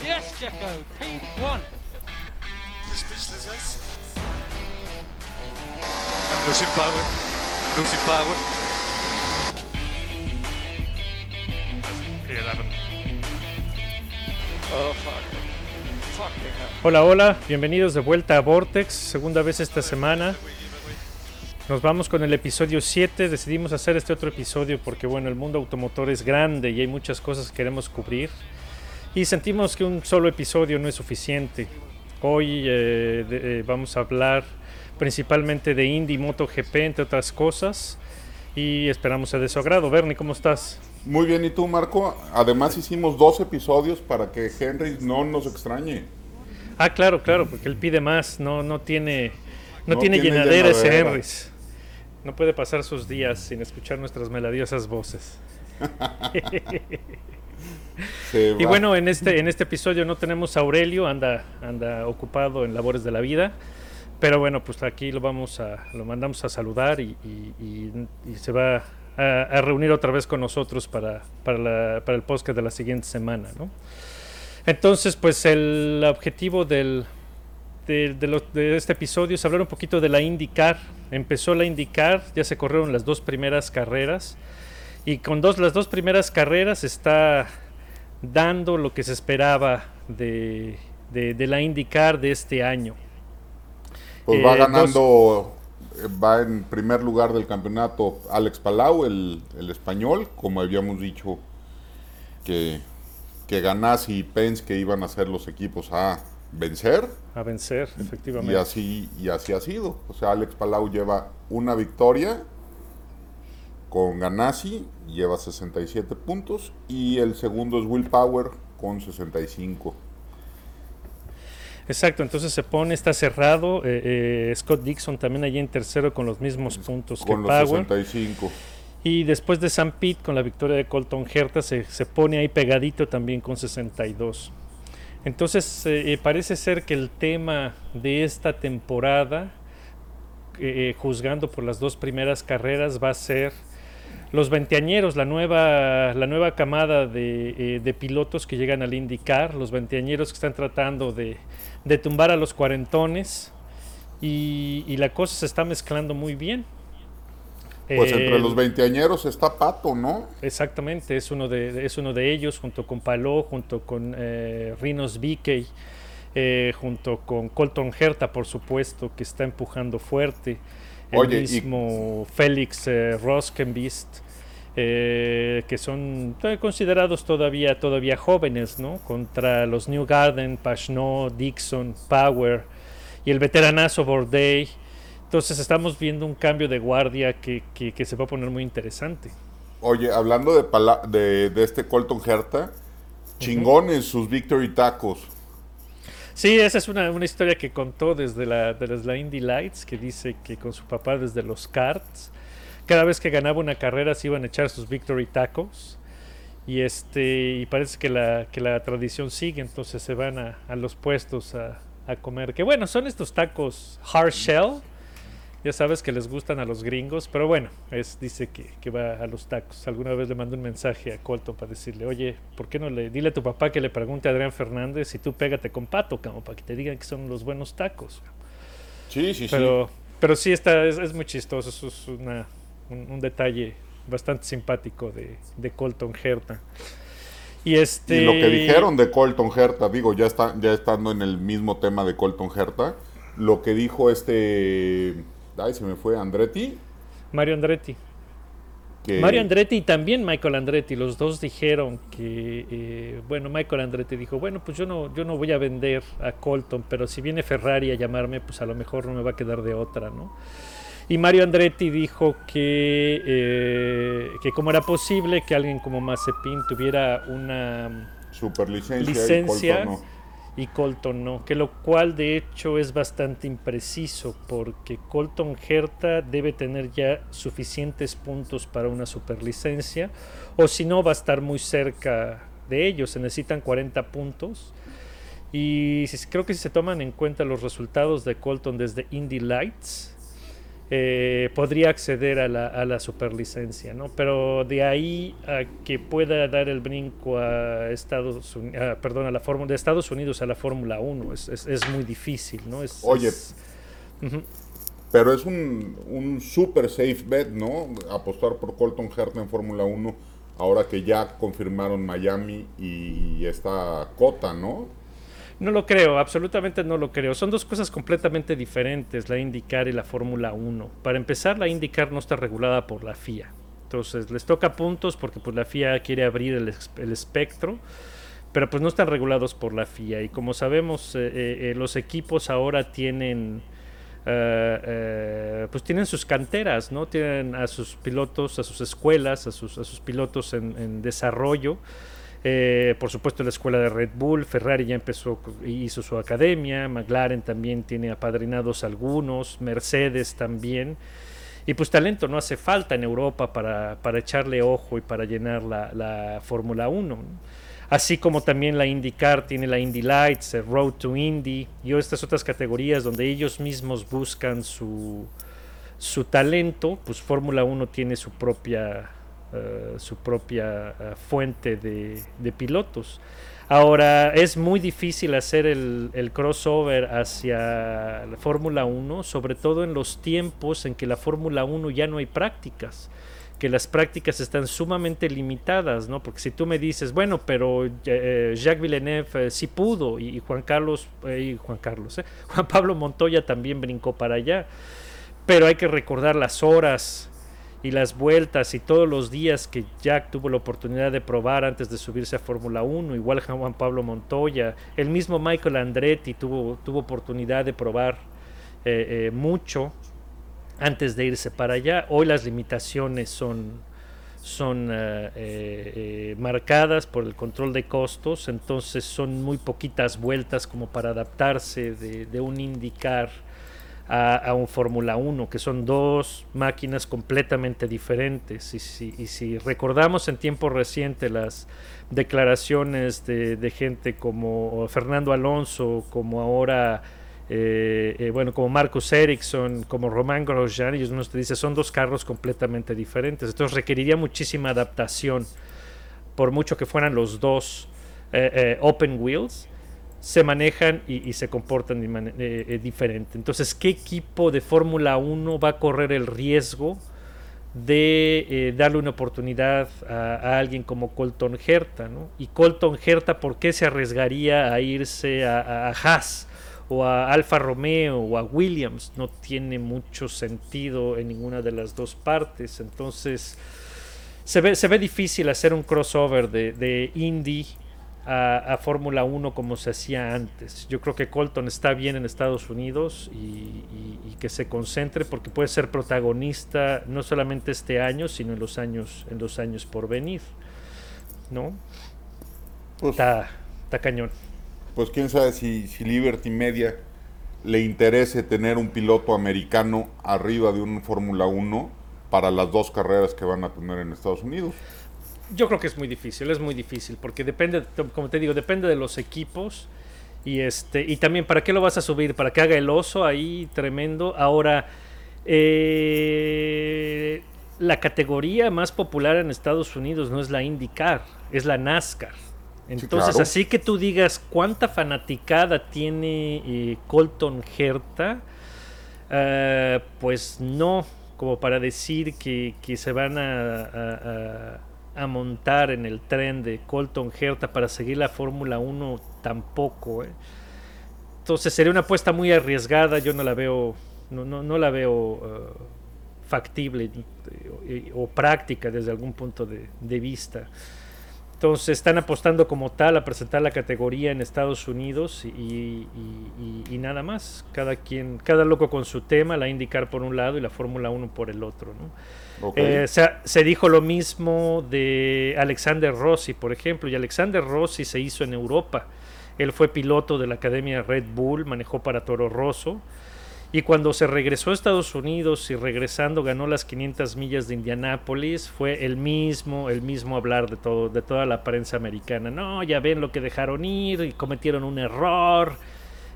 Yes, Checo, P1. Speechless, I'm losing power. Losing power. P11. Oh, fuck. Hola, hola, bienvenidos de vuelta a Vortex, segunda vez esta semana. Nos vamos con el episodio 7, decidimos hacer este otro episodio porque bueno, el mundo automotor es grande y hay muchas cosas que queremos cubrir y sentimos que un solo episodio no es suficiente. Hoy eh, de- eh, vamos a hablar principalmente de Indy MotoGP, entre otras cosas, y esperamos sea de su agrado. Bernie, ¿cómo estás? Muy bien, ¿y tú, Marco? Además hicimos dos episodios para que Henry no nos extrañe. Ah, claro, claro, porque él pide más, no, no tiene, no, No tiene, tiene llenadera ese. Henrys. No puede pasar sus días sin escuchar nuestras melodiosas voces. Y bueno, en este, en este episodio no tenemos a Aurelio, anda, anda ocupado en labores de la vida. Pero bueno, pues aquí lo vamos a, lo mandamos a saludar y, y- y- y se va a, a reunir otra vez con nosotros para, para, la- para el podcast de la siguiente semana, ¿no? Entonces, pues el objetivo del, de, de lo- de este episodio es hablar un poquito de la IndyCar. Empezó la IndyCar, ya se corrieron las dos primeras carreras y con dos, las dos primeras carreras está dando lo que se esperaba de, de- de la IndyCar de este año. Pues va eh, ganando, eh, va en primer lugar del campeonato Alex Palau, el, el español, como habíamos dicho que, que Ganassi y Penske iban a ser los equipos a vencer. A vencer, Y efectivamente. así, y así ha sido. O sea, Alex Palau lleva una victoria con Ganassi, lleva 67 puntos. Y el segundo es Will Power con 65. Exacto, entonces se pone, está cerrado. eh, eh, Scott Dixon también allí en tercero con los mismos puntos Con que los Power. 65. Y después de San Pete con la victoria de Colton Herta se, se pone ahí pegadito también con 62. Entonces eh, parece ser que el tema de esta temporada, juzgando por las dos primeras carreras, va a ser los veinteañeros, la nueva, la nueva camada de, eh, de pilotos que llegan al IndyCar, los veinteañeros que están tratando de, de tumbar a los cuarentones y, y la cosa se está mezclando muy bien. Pues entre El- los veinteañeros está Pato, ¿no? Exactamente, es uno de, es uno de ellos, junto con Paló, junto con eh, Rinos Vickey, eh, junto con Colton Herta, por supuesto, que está empujando fuerte. El Oye, y- mismo Félix eh, Roskenbist, eh, que son eh, considerados todavía, todavía jóvenes, ¿no? Contra los New Garden, Pashno, Dixon, Power y el veteranazo Bourdais. Entonces estamos viendo un cambio de guardia que, que- que se va a poner muy interesante. Oye, hablando de, de, de este Colton Herta, chingones sus Victory Tacos. Sí, esa es una, una historia que contó desde la, desde la Indy Lights, que dice que con su papá desde los karts, cada vez que ganaba una carrera se iban a echar sus victory tacos. Y este y parece que la, que la tradición sigue, entonces se van a, a los puestos a, a comer. Que bueno, son estos tacos hard shell. Ya sabes que les gustan a los gringos, pero bueno, es, dice que, que va a los tacos. Alguna vez le mandé un mensaje a Colton para decirle, oye, ¿por qué no le dile a tu papá que le pregunte a Adrián Fernández si tú pégate con pato, como para que te digan que son los buenos tacos? Sí, sí, Pero, pero sí está, es, es muy chistoso, eso es una, un, un detalle bastante simpático de, de Colton Herta. Y sí. este Y lo que dijeron de Colton Herta, digo, ya, está, ya estando en el mismo tema de Colton Herta, lo que dijo este... Ay, se me fue Andretti. Mario Andretti. Que, Mario Andretti y también Michael Andretti, los dos dijeron que, eh, bueno, Michael Andretti dijo, bueno, pues yo no, yo no voy a vender a Colton, pero si viene Ferrari a llamarme, pues a lo mejor no me va a quedar de otra, ¿no? Y Mario Andretti dijo que, eh, que como era posible que alguien como Mazepin tuviera una y licencia Colton no. Y Colton no, que lo cual de hecho es bastante impreciso porque Colton Herta debe tener ya suficientes puntos para una superlicencia o si no va a estar muy cerca de ellos, se necesitan 40 puntos. Y creo que si se toman en cuenta los resultados de Colton desde Indy Lights eh, podría acceder a la, a la superlicencia, ¿no? Pero de ahí a que pueda dar el brinco a Estados Unidos, perdón, a la fórmula de Estados Unidos a la Fórmula 1 es, es, es muy difícil, ¿no? Es, Oye, es-. Pero es un, un super safe bet, ¿no? Apostar por Colton Herta en Fórmula 1, ahora que ya confirmaron Miami y esta cota, ¿no? No lo creo, absolutamente no lo creo. Son dos cosas completamente diferentes, la IndyCar y la Fórmula 1. Para empezar, la IndyCar no está regulada por la FIA. Entonces, les toca puntos porque pues, la FIA quiere abrir el, el espectro, pero pues no están regulados por la FIA. Y como sabemos, eh, eh, eh, los equipos ahora tienen... eh, eh, pues tienen sus canteras, ¿no? Tienen a sus pilotos, a sus escuelas, a sus, a sus pilotos en desarrollo. Eh, por supuesto la escuela de Red Bull, Ferrari ya empezó, hizo su academia, McLaren también tiene apadrinados algunos, Mercedes también. Y pues talento no hace falta en Europa para, para echarle ojo y para llenar la, la Fórmula 1. ¿no? Así como también la IndyCar tiene la Indy Lights, el Road to Indy y estas otras categorías donde ellos mismos buscan su, su talento, pues Fórmula 1 tiene su propia, eh, su propia eh, fuente de, pilotos. Ahora, es muy difícil hacer el, crossover hacia la Fórmula 1, sobre todo en los tiempos en que la Fórmula 1 ya no hay prácticas, que las prácticas están sumamente limitadas, ¿no? Porque si tú me dices, bueno, pero eh, Jacques Villeneuve sí pudo y, Juan Carlos, y Juan Carlos, Juan Pablo Montoya también brincó para allá, pero hay que recordar las horas y las vueltas y todos los días que Jack tuvo la oportunidad de probar antes de subirse a Fórmula 1, igual Juan Pablo Montoya, el mismo Michael Andretti tuvo, tuvo oportunidad de probar eh, eh, mucho antes de irse para allá. Hoy las limitaciones son, son eh, marcadas por el control de costos, entonces son muy poquitas vueltas como para adaptarse de, de un indicar a, un Fórmula 1, que son dos máquinas completamente diferentes. Y si, recordamos en tiempo reciente las declaraciones de, gente como Fernando Alonso, como ahora, eh, eh, bueno, como Marcus Ericsson, como Román Grosjean, ellos nos dicen son dos carros completamente diferentes. Entonces requeriría muchísima adaptación, por mucho que fueran los dos eh, open wheels se manejan y, se comportan eh, eh, diferente. Entonces, ¿qué equipo de Fórmula 1 va a correr el riesgo de eh, darle una oportunidad a, alguien como Colton Herta? Y Colton Herta, ¿por qué se arriesgaría a irse a Haas o a Alfa Romeo o a Williams? No tiene mucho sentido en ninguna de las dos partes. Entonces, se ve, se ve difícil hacer un crossover de, de Indy a, a Fórmula 1 como se hacía antes. Yo creo que Colton está bien en Estados Unidos y, y- y que se concentre porque puede ser protagonista no solamente este año, sino en los años, en los años por venir. ¿No? Pues, Está, está cañón. pues quién sabe si, si Liberty Media le interese tener un piloto americano arriba de un Fórmula 1 para las dos carreras que van a tener en Estados Unidos. Yo creo que es muy difícil, es muy difícil, porque depende, como te digo, depende de los equipos. Y este, y también, ¿para qué lo vas a subir? ¿Para que haga el oso ahí tremendo? Ahora, eh, la categoría más popular en Estados Unidos no es la IndyCar, es la NASCAR. Entonces, claro. así que tú digas cuánta fanaticada tiene eh, Colton Herta, eh, pues no, como para decir que, que se van a, a- a- a montar en el tren de Colton Herta para seguir la Fórmula 1 tampoco. ¿eh? Entonces sería una apuesta muy arriesgada, yo no la veo, no, no, no la veo eh, factible eh, o práctica desde algún punto de, de vista. Entonces están apostando como tal a presentar la categoría en Estados Unidos y, y- y- y nada más. Cada quien, cada loco con su tema, la indicar por un lado y la Fórmula 1 por el otro. ¿no? Eh, se, se dijo lo mismo de Alexander Rossi, por ejemplo, y Alexander Rossi se hizo en Europa. Él fue piloto de la Academia Red Bull, manejó para Toro Rosso. Y cuando se regresó a Estados Unidos y regresando ganó las 500 millas de Indianápolis, fue el mismo, el mismo hablar de todo, de toda la prensa americana. No, ya ven lo que dejaron ir y cometieron un error.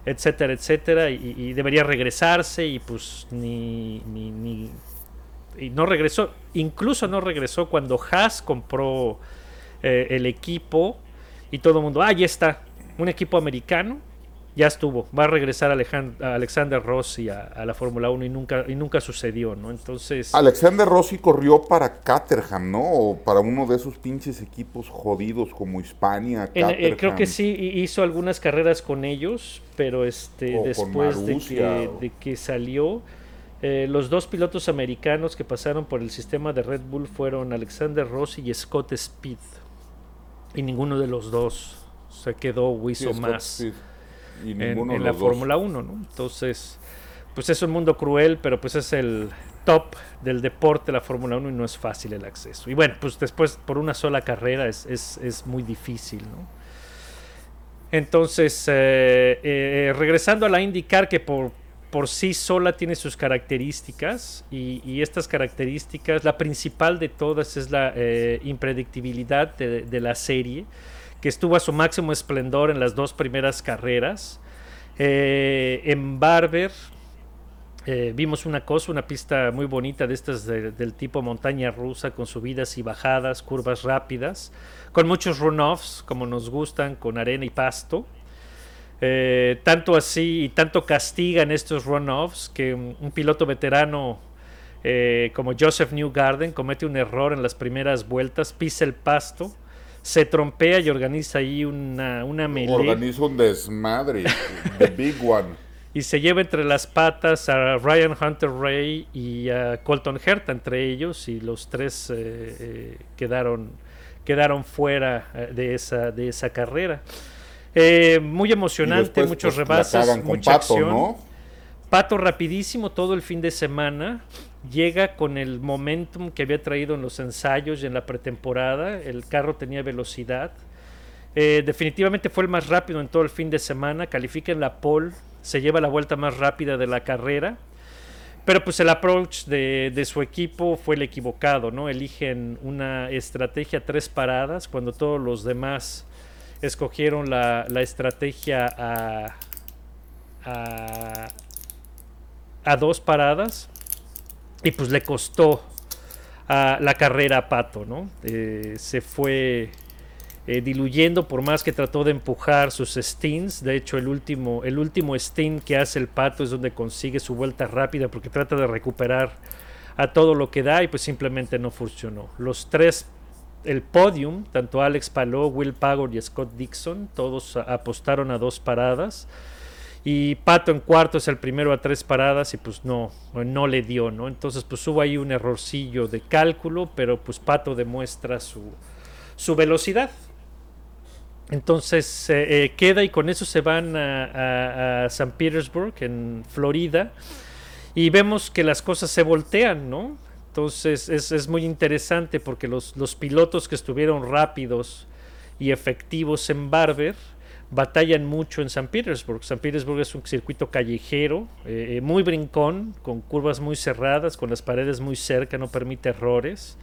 etcétera, etcétera, y, y debería regresarse y pues ni, ni, ni- y no regresó, incluso no regresó cuando Haas compró eh, el equipo y todo el mundo, ah, ya está, un equipo americano, ya estuvo, va a regresar Alejan- a Alexander Rossi a, a la Fórmula 1 y nunca, y nunca sucedió, ¿no? Entonces... Alexander Rossi corrió para Caterham, ¿no? O para uno de esos pinches equipos jodidos como Hispania, En- eh, creo que sí hi- hizo algunas carreras con ellos, pero este O después de que, o- de que salió, eh, los dos pilotos americanos que pasaron por el sistema de Red Bull fueron Alexander Rossi y Scott Speed. Y ninguno de los dos se quedó o Sí, más. Y en, la. Fórmula 1, ¿no? Entonces, pues es un mundo cruel, pero pues es el top del deporte la Fórmula 1 y no es fácil el acceso. Y bueno, pues después por una sola carrera es, es, es muy difícil, ¿no? Entonces, eh, eh, regresando a la IndyCar, que por, por sí sola tiene sus características, y, estas características, la principal de todas es la eh, impredictibilidad de, la serie, que estuvo a su máximo esplendor en las dos primeras carreras. Eh, en Barber eh, vimos una cosa, una pista muy bonita de estas de- del tipo montaña rusa, con subidas y bajadas, curvas rápidas, con muchos runoffs, como nos gustan, con arena y pasto. Eh, tanto así y tanto castigan estos runoffs que un, un piloto veterano eh, como Joseph Newgarden comete un error en las primeras vueltas, pisa el pasto, se trompea y organiza ahí una, una melee Organiza un desmadre. The Big One. y se lleva entre las patas a Ryan Hunter Ray y a Colton Herta entre ellos y los tres eh, eh, quedaron quedaron fuera eh, de esa de esa carrera Eh, muy emocionante después, muchos pues, rebases mucha Pato, acción ¿no? Pato rapidísimo todo el fin de semana llega con el momentum que había traído en los ensayos y en la pretemporada el carro tenía velocidad eh, definitivamente fue el más rápido en todo el fin de semana. Califica en la pole, se lleva la vuelta más rápida de la carrera. Pero pues el approach de, de su equipo fue el equivocado, ¿no? Eligen una estrategia tres paradas cuando todos los demás escogieron la, la estrategia a, a, a dos paradas. Y pues le costó a la carrera a Pato, ¿no? Eh, se fue eh, diluyendo por más que trató de empujar sus stints. De hecho, el último, el último stint que hace el pato es donde consigue su vuelta rápida porque trata de recuperar a todo lo que da y pues simplemente no funcionó. Los tres, el podium, tanto Alex Palou, Will Pagor y Scott Dixon, todos apostaron a dos paradas. Y Pato en cuarto es el primero a tres paradas y pues no, no le dio, ¿no? Entonces pues hubo ahí un errorcillo de cálculo, pero pues Pato demuestra su, su velocidad. Entonces eh, eh, queda y con eso se van a, a, a San Petersburg, en Florida, y vemos que las cosas se voltean, ¿no? Entonces es, es muy interesante porque los, los pilotos que estuvieron rápidos y efectivos en Barber batallan mucho en San Petersburg. San Petersburg es un circuito callejero, eh, eh, muy brincón, con curvas muy cerradas, con las paredes muy cerca, no permite errores.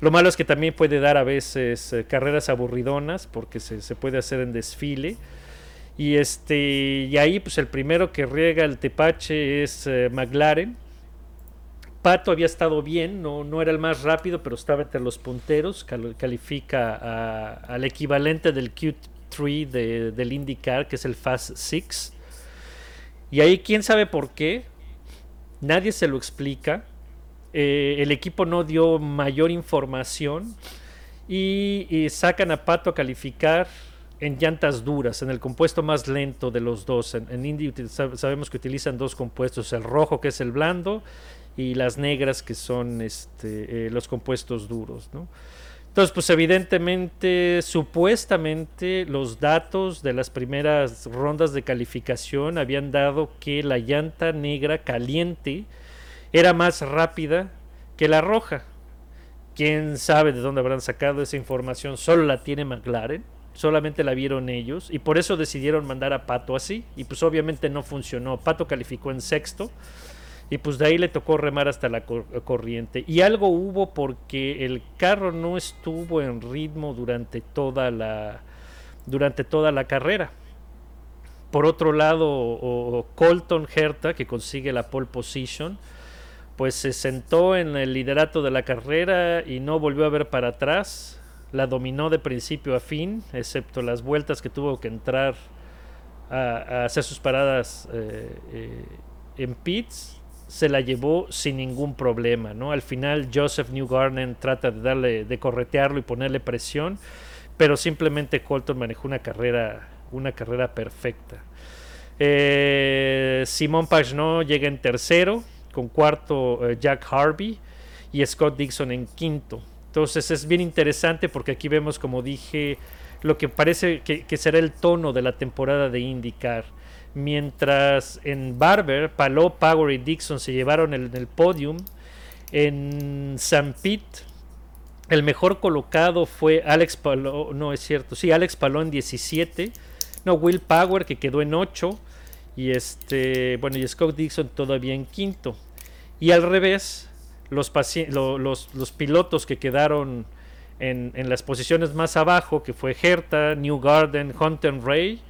Lo malo es que también puede dar a veces eh, carreras aburridonas porque se, se puede hacer en desfile. Y este y ahí pues el primero que riega el tepache es McLaren. Pato había estado bien, no, no era el más rápido, pero estaba entre los punteros. cal- califica al equivalente del Q3 de- del IndyCar, que es el Fast 6. Y ahí quién sabe por qué, nadie se lo explica. Eh, el equipo no dio mayor información y, sacan a Pato a calificar en llantas duras, en el compuesto más lento de los dos. En, en Indy sabemos que utilizan dos compuestos, el rojo que es el blando y las negras que son este, eh, los compuestos duros. ¿no? Entonces, pues evidentemente, supuestamente los datos de las primeras rondas de calificación habían dado que la llanta negra caliente era más rápida que la roja. Quién sabe de dónde habrán sacado esa información, solo la tiene McLaren, solamente la vieron ellos y por eso decidieron mandar a Pato así y pues obviamente no funcionó. Pato calificó en sexto y pues de ahí le tocó remar hasta la cor- corriente. Y algo hubo porque el carro no estuvo en ritmo durante toda la durante toda la carrera. por otro lado, o- Colton Herta, que consigue la pole position, pues se sentó en el liderato de la carrera y no volvió a ver para atrás. La dominó de principio a fin, excepto las vueltas que tuvo que entrar a, a hacer sus paradas eh, eh, en pits. Se la llevó sin ningún problema, ¿no? Al final Joseph Newgarden trata de darle, de corretearlo y ponerle presión, pero simplemente Colton manejó una carrera, una carrera perfecta. Eh, Simón Pagenaud llega en tercero, con cuarto eh, Jack Harvey y Scott Dixon en quinto. Entonces es bien interesante porque aquí vemos, como dije, lo que parece que, será el tono de la temporada de IndyCar. Mientras en Barber, Palou, Power y Dixon se llevaron el, podium, en San Pete el mejor colocado fue Alex Palou, no es cierto, sí, Alex Palou en 17, no, Will Power que quedó en 8 y este, bueno, y Scott Dixon todavía en quinto. Y al revés, los, pilotos que quedaron en, en las posiciones más abajo, que fue Herta, New Garden, Hunter Ray,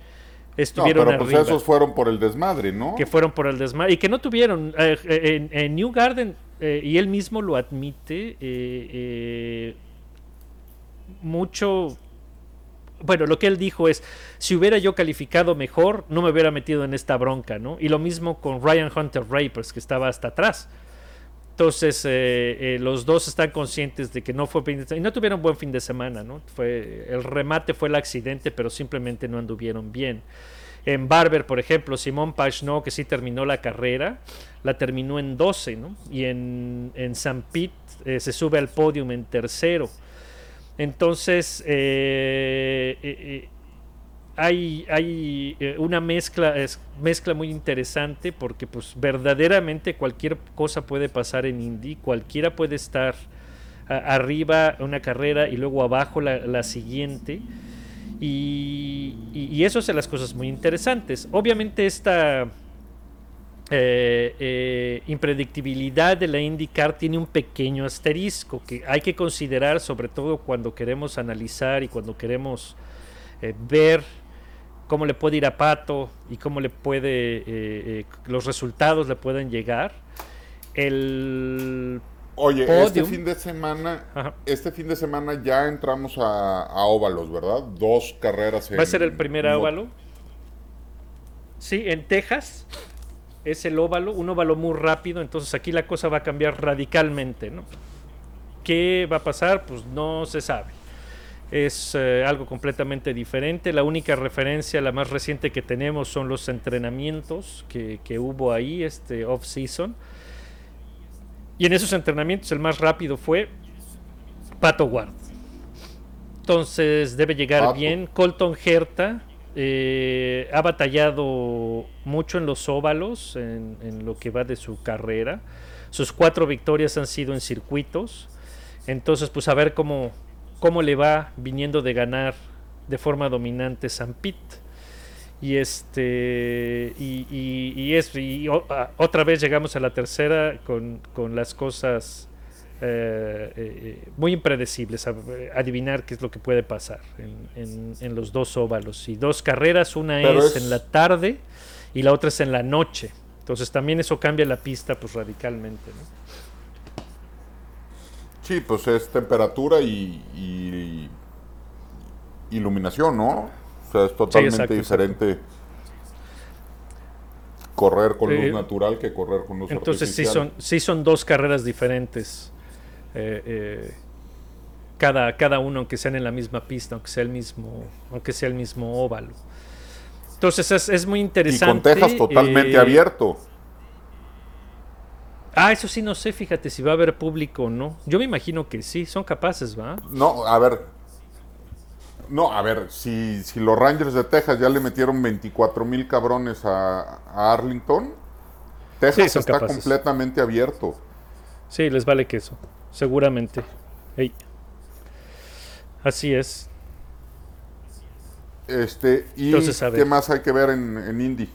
No, estuvieron pero pues esos fueron por el desmadre, ¿no? que fueron por el desmadre. Y que no tuvieron eh, eh, en, en New Garden eh, y él mismo lo admite eh, mucho bueno lo que él dijo es si hubiera yo calificado mejor no me hubiera metido en esta bronca no y lo mismo con Ryan Hunter Rapers que estaba hasta atrás entonces eh, eh, los dos están conscientes de que no fue fin de- y no tuvieron buen fin de semana no fue el remate fue el accidente pero simplemente no anduvieron bien en Barber, por ejemplo, Simón Pagenaud, que sí terminó la carrera, la terminó en 12, ¿no? Y en, en San Pete eh, se sube al podium en tercero. Entonces, eh, hay, eh, una mezcla, mezcla muy interesante porque pues verdaderamente cualquier cosa puede pasar en Indy, cualquiera puede estar a- arriba una carrera y luego abajo la, siguiente. Y eso hace las cosas muy interesantes. Obviamente esta eh, eh, impredictibilidad de la IndyCar tiene un pequeño asterisco que hay que considerar sobre todo cuando queremos analizar y cuando queremos eh, ver cómo le puede ir a Pato y cómo le puede eh, eh, los resultados le pueden llegar. El Oye, este fin de semana, Ajá. este fin de semana ya entramos a, a óvalos, ¿verdad? Dos carreras en Va a ser el primer óvalo. Sí, en Texas es el óvalo, un óvalo muy rápido, entonces aquí la cosa va a cambiar radicalmente, ¿no? ¿Qué va a pasar? Pues no se sabe. Es eh, algo completamente diferente. La única referencia, la más reciente que tenemos, son los entrenamientos que, que hubo ahí, este off-season. Y en esos entrenamientos el más rápido fue Pato Ward. Entonces debe llegar Pato. bien. Colton Herta eh, ha batallado mucho en los óvalos en, en lo que va de su carrera. Sus cuatro victorias han sido en circuitos. Entonces, pues a ver cómo, cómo le va viniendo de ganar de forma dominante San Pete. Y este y, y- y es y o- a- otra vez llegamos a la tercera con, con las cosas eh, eh, muy impredecibles, a- adivinar qué es lo que puede pasar en, en- en los dos óvalos. Y dos carreras, una es, es- en la tarde y la otra es en la noche. Entonces también eso cambia la pista pues radicalmente. ¿no? Sí, pues es temperatura y, y iluminación, ¿no? O sea, es totalmente exacto, diferente correr con luz Eh, natural que correr con luz Entonces sí son, sí son dos carreras diferentes. eh, eh, cada, cada uno, aunque sean en la misma pista, aunque sea el mismo, aunque sea el mismo óvalo. Entonces es, es muy y interesante. con Texas totalmente abierto. Ah, eso sí no sé, fíjate si va a haber público o no. Yo me imagino que sí, son capaces, ¿va? No, a ver. No, a ver, si, si los Rangers de Texas ya le metieron 24 mil cabrones a, a Arlington, Texas Sí, está capaces. completamente abierto. Sí, les vale queso, seguramente. Ey. Así es. Este, y Entonces. ¿qué más hay que ver en, en Indy?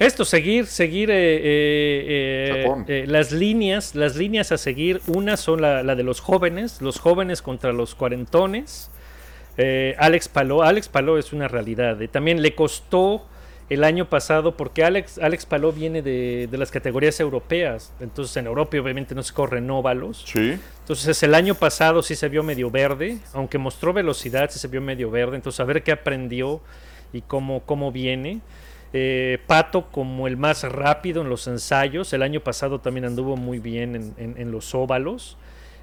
Esto, seguir, seguir eh, eh, eh, eh, las líneas, las líneas a seguir. Una son la, la de los jóvenes, los jóvenes contra los cuarentones. Eh, Alex Paló, Alex Paló es una realidad. eh. También le costó el año pasado porque Alex, Alex Paló viene de, de las categorías europeas. Entonces en Europa obviamente no se corren óvalos. Sí. Entonces el año pasado sí se vio medio verde, aunque mostró velocidad, sí se vio medio verde. Entonces a ver qué aprendió y cómo, cómo viene. Eh, Pato como el más rápido en los ensayos. El año pasado también anduvo muy bien en, los óvalos.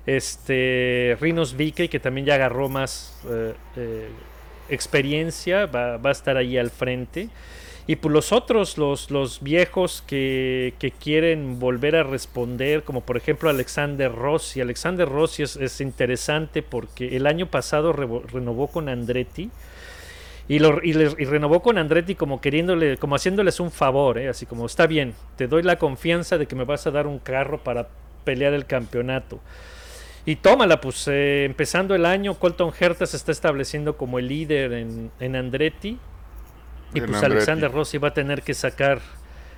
Este Rinos Vique, que también ya agarró más eh, eh, experiencia, va, a estar ahí al frente. Y pues los otros, los, viejos que, quieren volver a responder, como por ejemplo Alexander Rossi. Alexander Rossi es, es interesante porque el año pasado renovó con Andretti. Y, lo, y, le- y renovó con Andretti como queriéndole, como haciéndoles un favor, ¿eh? así como está bien, te doy la confianza de que me vas a dar un carro para pelear el campeonato. Y tómala, pues eh, empezando el año, Colton Herta se está estableciendo como el líder en, en Andretti. Y En pues Andretti. Alexander Rossi va a tener que sacar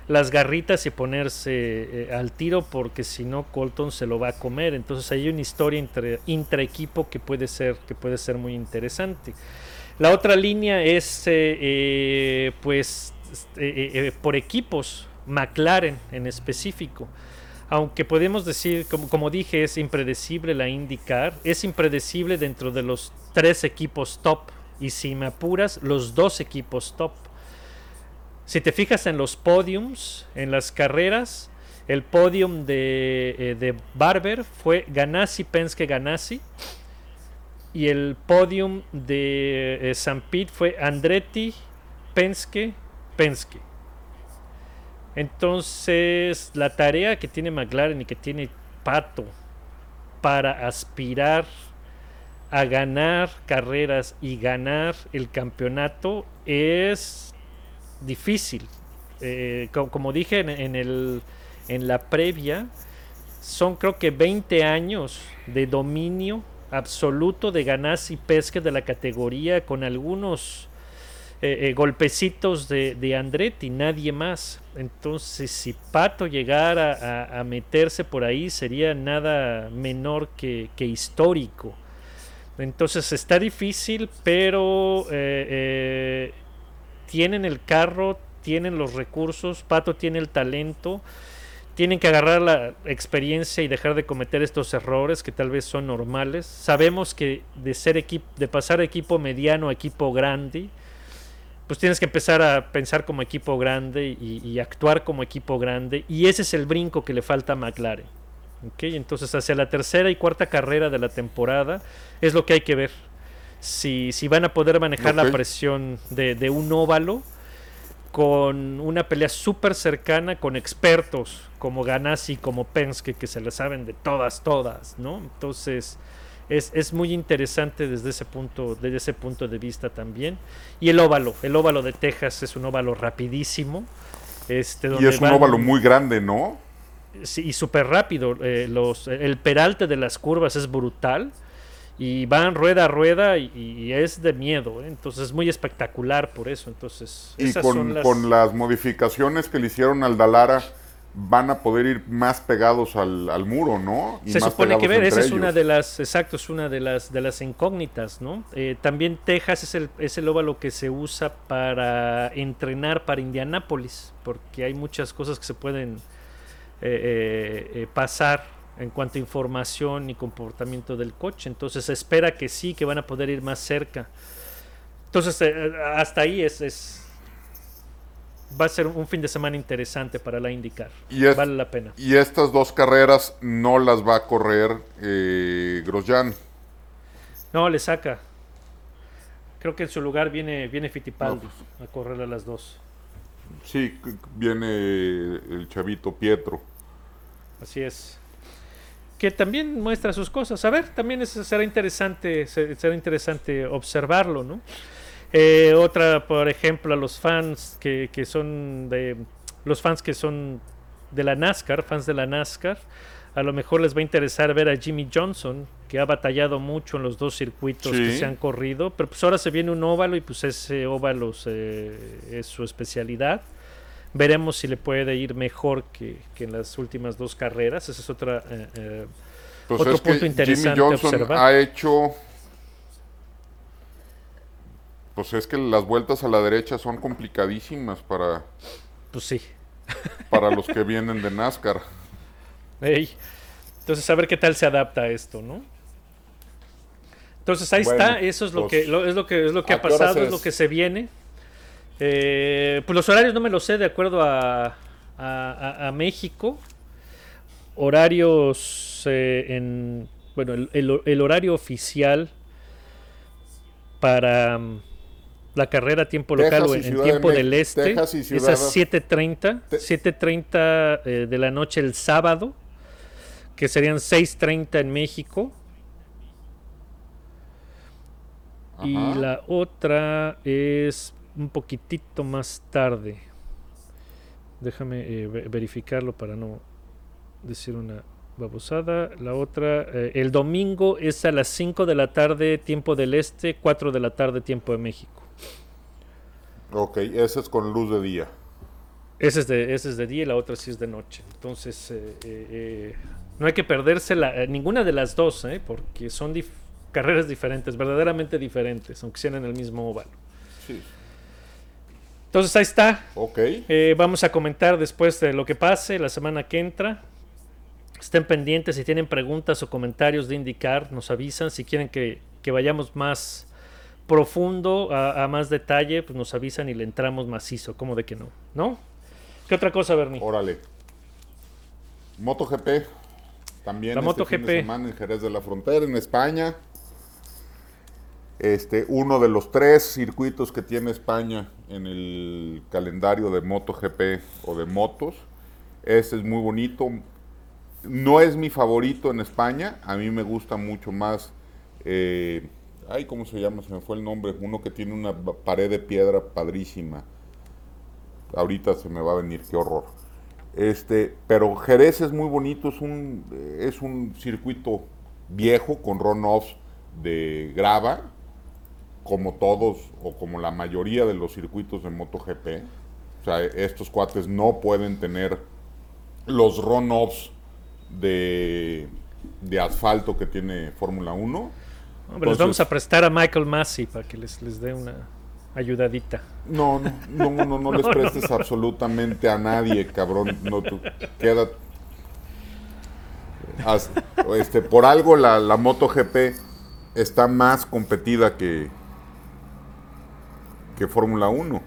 las garritas y ponerse eh, al tiro porque si no Colton se lo va a comer. Entonces hay una historia entre intraequipo que puede ser que puede ser muy interesante. La otra línea es eh, eh, pues este, eh, por equipos, McLaren en específico. Aunque podemos decir, como, dije, es impredecible la IndyCar, es impredecible dentro de los tres equipos top y si me apuras, los dos equipos top. Si te fijas en los podiums, en las carreras, el podium de, de Barber fue Ganassi, Penske, Ganassi. Y el podium de eh, San Pete fue Andretti, Penske, Penske. Entonces, la tarea que tiene McLaren y que tiene Pato para aspirar a ganar carreras y ganar el campeonato es difícil. Eh, co- como dije en el, en la previa, son creo que 20 años de dominio absoluto de Ganassi Pesque de la categoría con algunos eh, eh, golpecitos de, de Andretti, nadie más. Entonces, si Pato llegara a, meterse por ahí, sería nada menor que, histórico. Entonces está difícil, pero eh, tienen el carro, tienen los recursos, Pato tiene el talento, tienen que agarrar la experiencia y dejar de cometer estos errores que tal vez son normales. Sabemos que de ser equipo, de pasar de equipo mediano a equipo grande, pues tienes que empezar a pensar como equipo grande y, y actuar como equipo grande, y ese es el brinco que le falta a McLaren. ¿ok? Entonces, hacia la tercera y cuarta carrera de la temporada es lo que hay que ver. Si, si van a poder manejar la presión de, de un óvalo con una pelea súper cercana con expertos como Ganassi, como Penske, que se le saben de todas, todas, ¿no? Entonces, es, es muy interesante desde ese punto, desde ese punto de vista también. Y el óvalo, el óvalo de Texas es un óvalo rapidísimo. Este, Y es un óvalo muy grande, ¿no? Sí, y súper rápido. eh, los, el peralte de las curvas es brutal. Y van rueda a rueda y, y es de miedo. ¿eh? Entonces es muy espectacular por eso. Entonces, Y esas con, son las... con las modificaciones que le hicieron al Dalara, van a poder ir más pegados al, al muro, ¿no? Y se más supone que ver, esa es una de las, exacto, es una de las de las incógnitas, ¿no? Eh, también Texas es el, es el óvalo que se usa para entrenar para Indianápolis, porque hay muchas cosas que se pueden eh, eh, eh, pasar en cuanto a información y comportamiento del coche. Entonces se espera que sí, que van a poder ir más cerca. Entonces eh, hasta ahí es, es va a ser un fin de semana interesante para la IndyCar. Y es- vale la pena. Y estas dos carreras no las va a correr eh, Grosjean. No, le saca. Creo que en su lugar viene, viene Fittipaldi No, a correr a las dos. Sí, viene el chavito Pietro. Así es. Que también muestra sus cosas. A ver, también será interesante, se- será interesante observarlo, ¿no? Eh, otra, por ejemplo, a los fans que, que son de los fans que son de la NASCAR, fans de la NASCAR, a lo mejor les va a interesar ver a Jimmy Johnson, que ha batallado mucho en los dos circuitos que se han corrido, pero pues ahora se viene un óvalo y pues ese óvalo se- es su especialidad. Veremos si le puede ir mejor que, que en las últimas dos carreras. Esa es otra eh, eh, Pues Otro es que punto interesante Jimmy Johnson observar. ha hecho Pues es que las vueltas a la derecha son complicadísimas para, Pues sí. para los que vienen de NASCAR. Ey. Entonces, a ver qué tal se adapta a esto, ¿no? Entonces ahí Bueno, está, eso es lo pues, que lo- es lo que es lo que ¿a ha pasado, es? lo que se viene. Eh, pues los horarios no me los sé de acuerdo a, a- a- a México. Horarios eh, en bueno el, el- el horario oficial para mm, la carrera a tiempo Texas local o en, en Ciudad de tiempo del este es a de- 7.30 Te- 7.30 eh, de la noche el sábado que serían 6.30 en México. Y la otra es un poquitito más tarde déjame eh, ve- verificarlo para no decir una babosada la otra eh, el domingo es a las 5 de la tarde tiempo del este 4 de la tarde tiempo de México Ok, ese es con luz de día. Ese es de, ese es de día y la otra sí es de noche. Entonces, eh, no hay que perderse la, ninguna de las dos, porque son dif- carreras diferentes, verdaderamente diferentes, aunque sean en el mismo óvalo. Sí. Entonces, ahí está. Ok. Eh, vamos a comentar después de lo que pase la semana que entra. Estén pendientes si tienen preguntas o comentarios de indicar, nos avisan. Si quieren que, que vayamos más profundo, a, a más detalle, pues nos avisan y le entramos macizo. ¿Cómo de que no? ¿No? ¿Qué otra cosa, Bernie? Órale. MotoGP. También La este MotoGP. fin de semana en Jerez de la Frontera, en España. Este, uno de los tres circuitos que tiene España en el calendario de MotoGP o de motos. Este es muy bonito. No es mi favorito en España. A mí me gusta mucho más. eh, ay, ¿cómo se llama? Se me fue el nombre. Uno que tiene una pared de piedra padrísima. Ahorita se me va a venir, qué horror. Este, pero Jerez es muy bonito, es un, es un circuito viejo con runoffs de grava, como todos o como la mayoría de los circuitos de MotoGP. O sea, estos cuates no pueden tener los runoffs de, de asfalto que tiene Fórmula 1. Hombre, les vamos a prestar a Michael Massey para que les, les dé una ayudadita. No, no, no, no, no les prestes absolutamente a nadie, cabrón. No, tú, queda. Haz- este, por algo la, la MotoGP está más competida que, que Fórmula 1.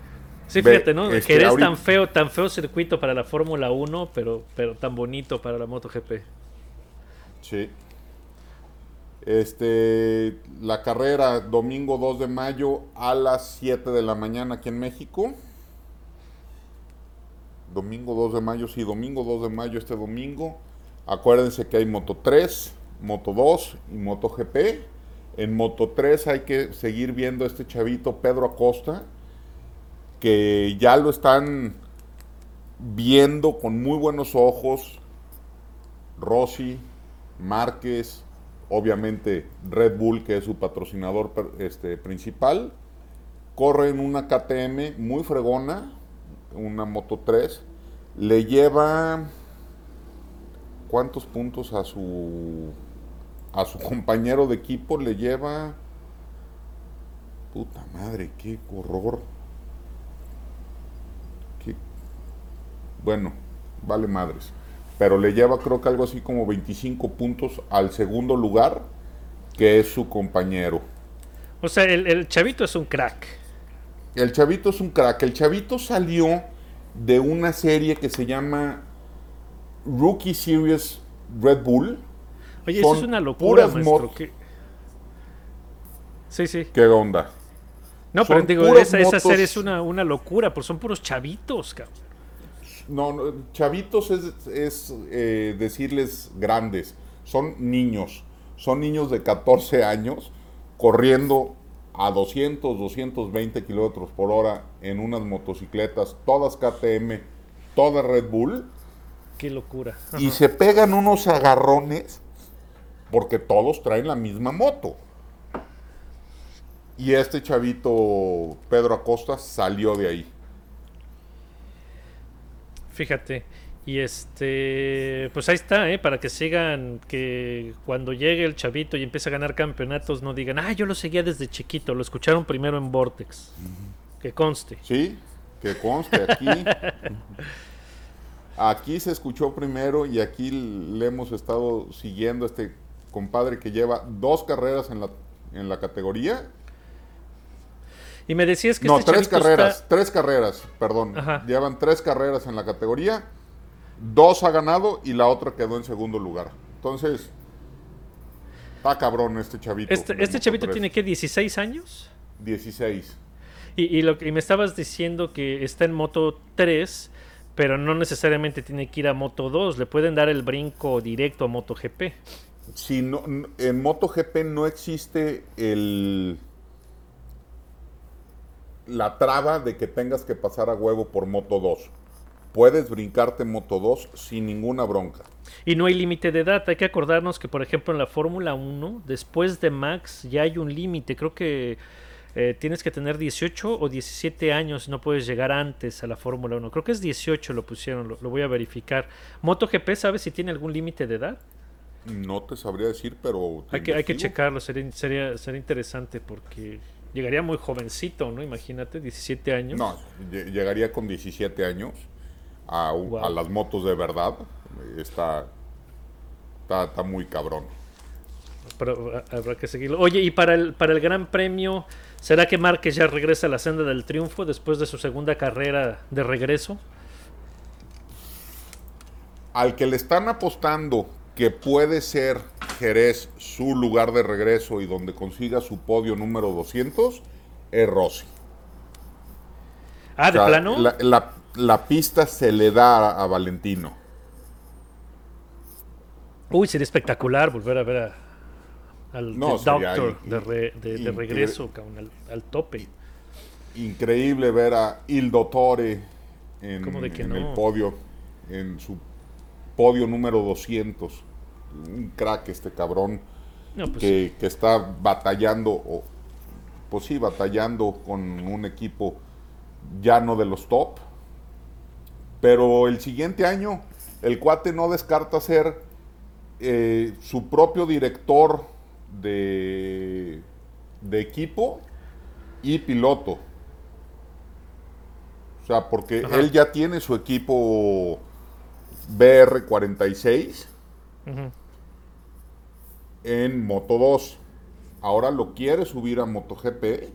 Sí, fíjate, ¿no? este, Jerez ahorita- tan feo, tan feo circuito para la Fórmula 1, pero, pero tan bonito para la MotoGP. Sí. Este, la carrera domingo 2 de mayo a las 7 de la mañana aquí en México. Domingo 2 de mayo, sí, domingo 2 de mayo este domingo. Acuérdense que hay Moto 3, Moto 2 y Moto GP. En Moto 3 hay que seguir viendo a este chavito Pedro Acosta, que ya lo están viendo con muy buenos ojos. Rossi, Márquez, obviamente Red Bull, que es su patrocinador este, principal. Corre en una KTM muy fregona, una Moto 3. Le lleva cuántos puntos a su a su compañero de equipo le lleva puta madre, qué horror. Qué- bueno, vale madres. Pero le lleva creo que algo así como 25 puntos al segundo lugar, que es su compañero. O sea, el, el chavito es un crack. El chavito es un crack. El chavito salió de una serie que se llama Rookie Series Red Bull. Oye, eso es una locura, maestro. que- Sí, sí. ¿Qué onda? No, pero son digo, puras esa, esa serie es una, una locura, porque son puros chavitos, cabrón. No, no, chavitos es, es, eh, decirles grandes. Son niños. Son niños de 14 años corriendo a 200, 220 kilómetros por hora en unas motocicletas, todas KTM, todas Red Bull. Qué locura. y se pegan unos agarrones porque todos traen la misma moto. Y este chavito Pedro Acosta salió de ahí. Fíjate. Y este, pues ahí está, ¿eh? para que sigan, que cuando llegue el chavito y empiece a ganar campeonatos, no digan, ah, yo lo seguía desde chiquito, lo escucharon primero en Vortex. Que conste. Sí, que conste aquí. aquí se escuchó primero y aquí le hemos estado siguiendo este compadre que lleva dos carreras en la, en la categoría. Y me decías que no, este tres carreras, está- tres carreras, perdón. Ajá. Llevan tres carreras en la categoría. Dos ha ganado y la otra quedó en segundo lugar. Entonces, está cabrón este chavito. Este, este chavito Moto3. tiene que 16 años. 16. Y, y lo y me estabas diciendo que está en Moto 3, pero no necesariamente tiene que ir a Moto 2. Le pueden dar el brinco directo a Moto GP. Si no, en MotoGP no existe el la traba de que tengas que pasar a huevo por Moto 2. Puedes brincarte Moto 2 sin ninguna bronca. Y no hay límite de edad. Hay que acordarnos que, por ejemplo, en la Fórmula 1, después de Max ya hay un límite. Creo que eh, tienes que tener 18 o 17 años. No puedes llegar antes a la Fórmula 1. Creo que es 18 lo pusieron. Lo, lo voy a verificar. MotoGP, ¿sabes si tiene algún límite de edad? No te sabría decir, pero... Hay que, hay que checarlo. Sería, sería, sería interesante porque llegaría muy jovencito, ¿no? Imagínate, 17 años. No, lle- llegaría con 17 años a, Wow. a las motos de verdad. Está, está, está muy cabrón. Pero ah, habrá que seguirlo. Oye, y para el, para el Gran Premio, ¿será que Márquez ya regresa a la senda del triunfo después de su segunda carrera de regreso? Al que le están apostando que puede ser Jerez su lugar de regreso y donde consiga su podio número 200, es Rossi. Ah, de O sea, plano. La, la- la pista se le da a, a Valentino. Uy, sería espectacular volver a ver a, al No, Doctor in- de, re- de- regreso, cabrón, al, al tope. Increíble ver a Il Dottore en, el podio, en su podio número 200. Un crack este cabrón. No, pues, que, que está batallando, o, pues sí, batallando con un equipo ya no de los top. Pero el siguiente año, el cuate no descarta ser eh, su propio director de, de equipo y piloto. O sea, porque Ajá. él ya tiene su equipo BR46 ujú. en Moto 2. Ahora lo quiere subir a MotoGP.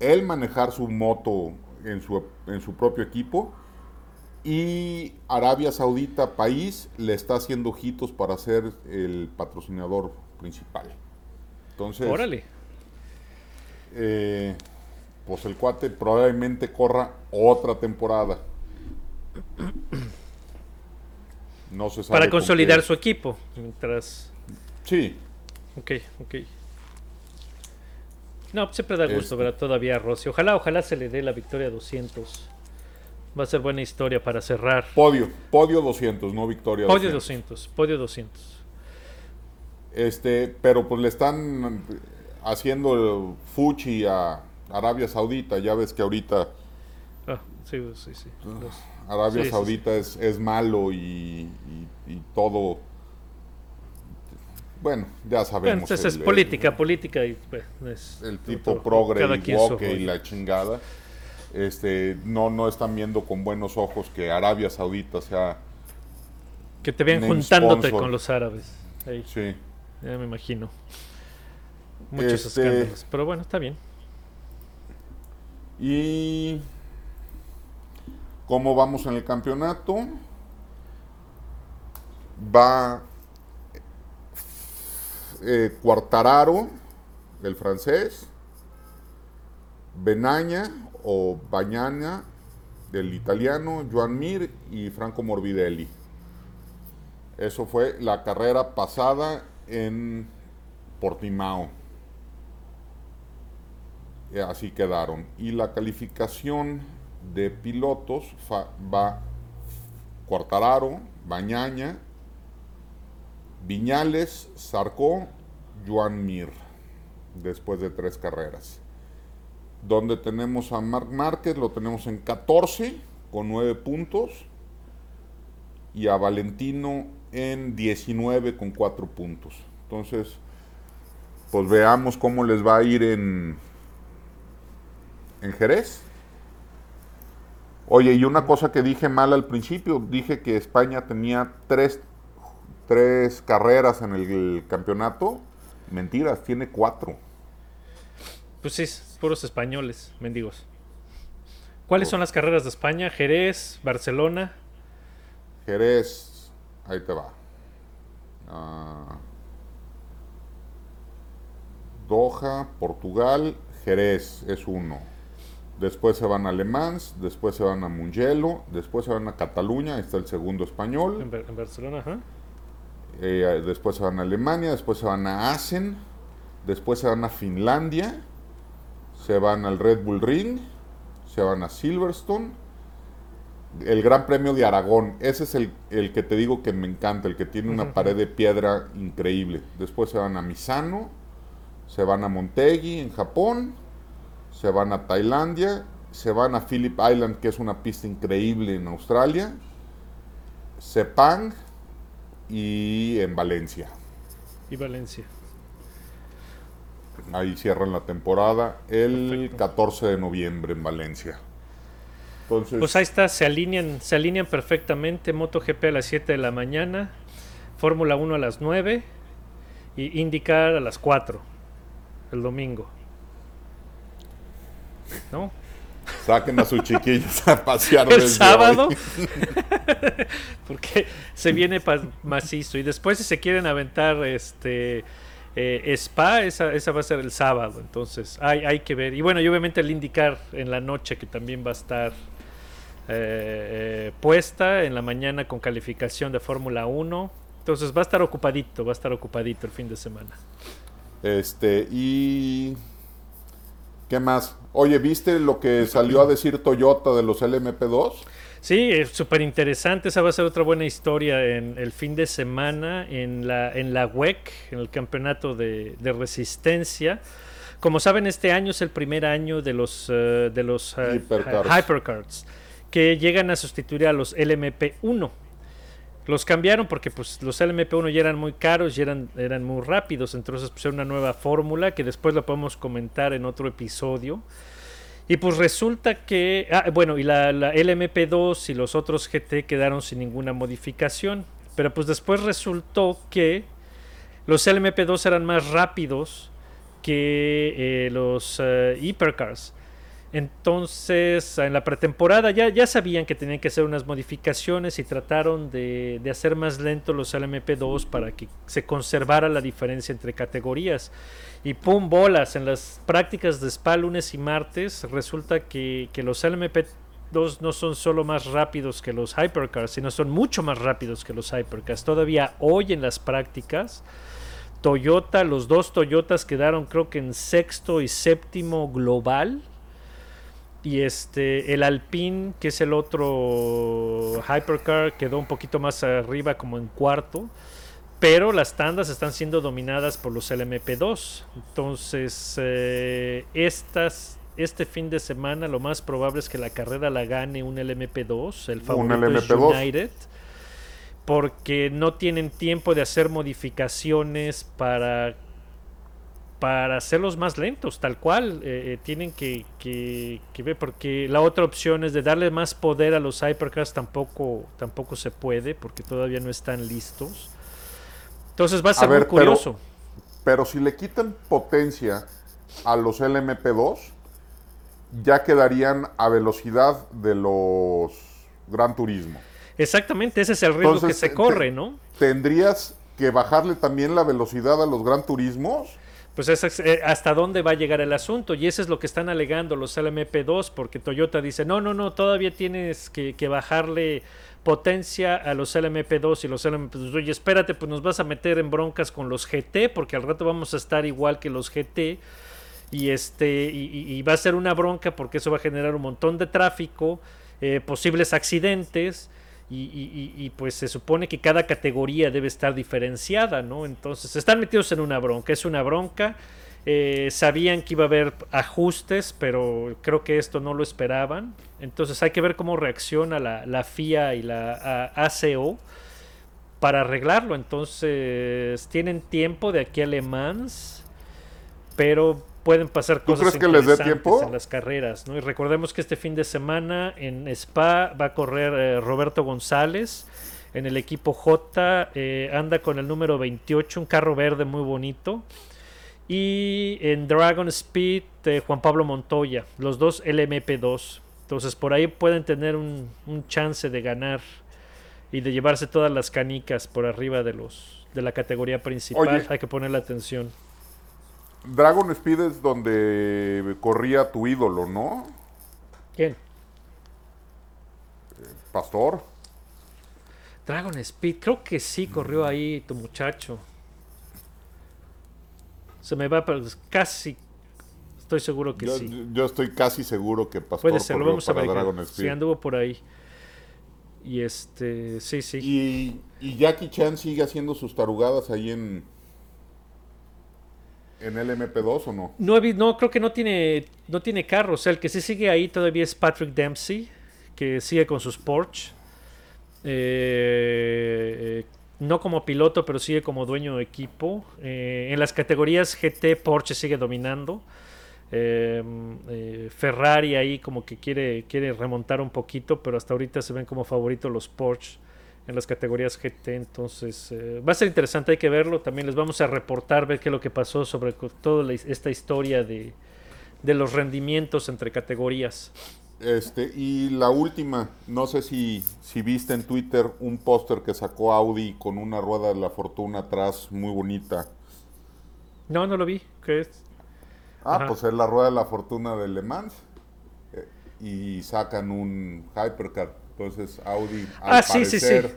Él manejar su moto en su, en su propio equipo. Y Arabia Saudita, país, le está haciendo ojitos para ser el patrocinador principal. Entonces, Órale. eh, pues el cuate probablemente corra otra temporada. No se sabe Para con consolidar su equipo. Mientras. Sí, Ok, ok. No, siempre da gusto Este- ver todavía a Rossi. Ojalá, ojalá se le dé la victoria 200. Va a ser buena historia para cerrar. Podio, podio 200, no victoria Podio 200. 200, podio 200. Este, pero pues le están haciendo fuchi a Arabia Saudita. Ya ves que ahorita Ah, sí, sí, sí. Los- Arabia Sí, sí, Saudita Es, es malo y, y- y todo. Bueno, ya Bueno, sabemos. es, es el- política, política y pues, es El, tipo progre y woke y la chingada. Este, no, no están viendo con buenos ojos que Arabia Saudita sea. Que te vean juntándote sponsor. con los árabes. Ahí, Sí. ya me imagino. Muchos Este- escándalos. Pero bueno, está bien. Y cómo vamos en el campeonato. Va eh, Quartararo, el francés. Benaña o Bañana, del italiano. Joan Mir y Franco Morbidelli. Eso fue la carrera pasada en Portimao. Así quedaron. Y la calificación de pilotos va Quartararo, Bañaña, Viñales, Sarcó, Joan Mir, después de tres carreras. Donde tenemos a Marc Márquez, lo tenemos en 14 con 9 puntos. y a Valentino en 19 con 4 puntos. Entonces, pues veamos cómo les va a ir en, en Jerez. Oye, y una cosa que dije mal al principio, dije que España tenía tres, tres carreras en el, campeonato. Mentiras, tiene cuatro. Pues sí, puros españoles, mendigos. ¿Cuáles son las carreras de España? Jerez, Barcelona. Jerez, ahí te va. Ah, Doha, Portugal, Jerez es uno. Después se van a Le Mans, después se van a Mugello, después se van a Cataluña, ahí está el segundo español. En, Bar- en Barcelona, ajá. Eh, después se van a Alemania, después se van a Assen, después se van a Finlandia, se van al Red Bull Ring, se van a Silverstone, el Gran Premio de Aragón, ese es el, el que te digo que me encanta, el que tiene una pared de piedra increíble. Después se van a Misano, se van a Montegi en Japón, se van a Tailandia, se van a Phillip Island, que es una pista increíble en Australia, Sepang y en Valencia. Y Valencia. Ahí cierran la temporada el Perfecto. 14 de noviembre en Valencia. Entonces, Pues ahí está, se alinean, se alinean perfectamente. MotoGP a las 7 de la mañana, Fórmula 1 a las 9 y IndyCar a las 4 el domingo. ¿No? saquen a sus chiquillos a pasear el sábado. porque se viene macizo. Y después si se quieren aventar este eh, Spa, esa, esa va a ser el sábado. Entonces hay, hay que ver. Y bueno, y obviamente el indicar en la noche que también va a estar eh, eh, puesta en la mañana con calificación de Fórmula 1. Entonces va a estar ocupadito, va a estar ocupadito el fin de semana. Este, y. ¿Qué más? Oye, ¿viste lo que salió a decir Toyota de los LMP2? Sí, es súper interesante. Esa va a ser otra buena historia en el fin de semana en la, en la WEC, en el campeonato de, de resistencia. Como saben, este año es el primer año de los, eh, de los eh, Hypercars. hy- hypercars que llegan a sustituir a los LMP1. Los cambiaron porque pues, los LMP1 ya eran muy caros y eran, eran muy rápidos. Entonces pusieron una nueva fórmula que después la podemos comentar en otro episodio. Y pues resulta que, ah, bueno, y la, la LMP2 y los otros GT quedaron sin ninguna modificación. Pero pues después resultó que los LMP2 eran más rápidos que eh, los eh, Hypercars. Entonces, en la pretemporada ya, ya sabían que tenían que hacer unas modificaciones y trataron de, de hacer más lento los LMP2 para que se conservara la diferencia entre categorías. Y pum, bolas, en las prácticas de Spa lunes y martes resulta que, que los LMP2 no son solo más rápidos que los Hypercars, sino son mucho más rápidos que los Hypercars. Todavía hoy en las prácticas, Toyota, los dos Toyotas quedaron creo que en sexto y séptimo global. Y este, el Alpine, que es el otro Hypercar, quedó un poquito más arriba, como en cuarto. Pero las tandas están siendo dominadas por los LMP2. Entonces, eh, estas, este fin de semana lo más probable es que la carrera la gane un LMP2. El favorito es LMP2. United. Porque no tienen tiempo de hacer modificaciones para para hacerlos más lentos, tal cual. eh, eh, tienen que, que- que ver, porque la otra opción es de darle más poder a los Hypercars, tampoco, tampoco se puede, porque todavía no están listos. Entonces va a ser ver, muy curioso. Pero si le quitan potencia a los LMP2, ya quedarían a velocidad de los Gran Turismo. Exactamente, ese es el riesgo Entonces, que se corre, ¿no? ¿Tendrías que bajarle también la velocidad a los Gran Turismos? Pues eh, hasta dónde va a llegar el asunto. Y eso es lo que están alegando los LMP2, porque Toyota dice, no, no, no, todavía tienes que, que bajarle potencia a los LMP2 y los LMP2. Oye, espérate, pues nos vas a meter en broncas con los GT, porque al rato vamos a estar igual que los GT. Y, este, y- y va a ser una bronca porque eso va a generar un montón de tráfico, eh, posibles accidentes. Y, y- y- pues se supone que cada categoría debe estar diferenciada, ¿no? Entonces están metidos en una bronca, es una bronca. Eh, sabían que iba a haber ajustes, pero creo que esto no lo esperaban. Entonces hay que ver cómo reacciona la, la FIA y la ACO para arreglarlo. Entonces tienen tiempo de aquí a Le Mans, pero pueden pasar ¿Tú cosas crees que les dé tiempo? en las carreras. ¿no? Y recordemos que este fin de semana en Spa va a correr eh, Roberto González. En el equipo J eh, anda con el número 28, un carro verde muy bonito. Y en Dragon Speed, eh, Juan Pablo Montoya, los dos LMP2. Entonces por ahí pueden tener un, un chance de ganar y de llevarse todas las canicas por arriba de los de la categoría principal. Oye. Hay que ponerle atención. Dragon Speed es donde corría tu ídolo, ¿no? ¿Quién? Pastor. Dragon Speed, creo que sí corrió ahí tu muchacho. Se me va, pero casi estoy seguro que Yo, sí. yo estoy casi seguro que Pastor Puede ser, lo vamos a verificar. Dragon Sí, Speed. anduvo por ahí. Y este, sí, sí. Y, y Jackie Chan sigue haciendo sus tarugadas ahí en en LMP2 o no? No, no, creo que no tiene, no tiene carro. O sea, el que sí sigue ahí todavía es Patrick Dempsey, que sigue con sus Porsche. Eh, eh, no como piloto, pero sigue como dueño de equipo. Eh, en las categorías GT, Porsche sigue dominando. Eh, Ferrari ahí como que quiere, quiere remontar un poquito, pero hasta ahorita se ven como favoritos los Porsche en las categorías GT. Entonces eh, va a ser interesante, hay que verlo. También les vamos a reportar, ver qué es lo que pasó sobre toda la esta historia de, de los rendimientos entre categorías. Este, y la última, no sé si, si viste en Twitter un póster que sacó Audi con una rueda de la fortuna atrás muy bonita. No, no lo vi. ¿Qué es? Ah, Ajá. pues es la rueda de la fortuna de Le Mans. Eh, y sacan un Hypercar. Entonces Audi al Ah, sí, sí, sí. parecer-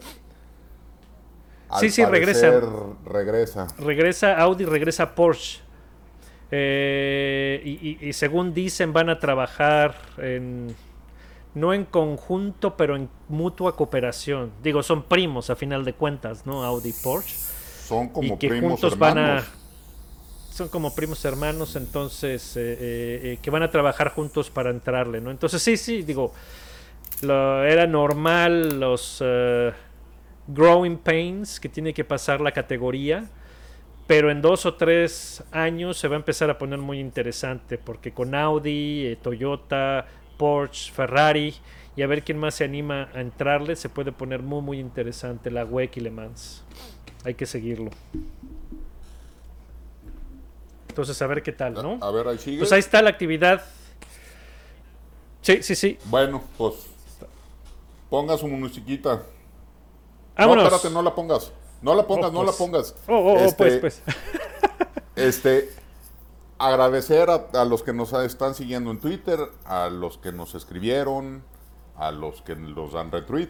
al Sí, sí, regresa. regresa. Regresa Audi, regresa Porsche. Eh, y, y- y según dicen van a trabajar en no en conjunto, pero en mutua cooperación. Digo, son primos a final de cuentas, ¿no? Audi y Porsche. Son como y que primos juntos hermanos. van a son como primos hermanos entonces eh, eh, eh, que van a trabajar juntos para entrarle no entonces sí sí digo lo- era normal los eh, growing pains que tiene que pasar la categoría pero en dos o tres años se va a empezar a poner muy interesante porque con Audi, eh, Toyota, Porsche, Ferrari y a ver quién más se anima a entrarle se puede poner muy muy interesante la WEC y Le Mans hay que seguirlo entonces a ver qué tal, ¿no? A ver, ahí sigue. Pues ahí está la actividad. Sí, sí, sí. Bueno, pues ponga su musiquita. Vámonos. No, espérate, no la pongas. No la pongas, Oh, no la pues. pongas. Oh, oh, oh, Este, pues, pues. Este, agradecer a, a los que nos están siguiendo en Twitter, a los que nos escribieron, a los que nos dan retweet.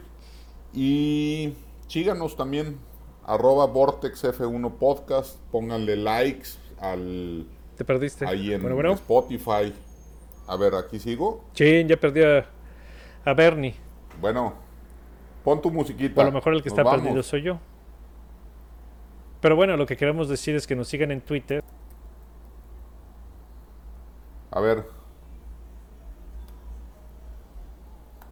Y síganos también, arroba VortexF1 Podcast, pónganle likes al, Te perdiste. ahí en bueno, bueno. Spotify. A ver, aquí sigo. Sí, ya perdí a, a Bernie. Bueno, pon tu musiquita. A lo mejor el que Nos está vamos. perdido soy yo. Pero bueno, lo que queremos decir es que nos sigan en Twitter. A ver,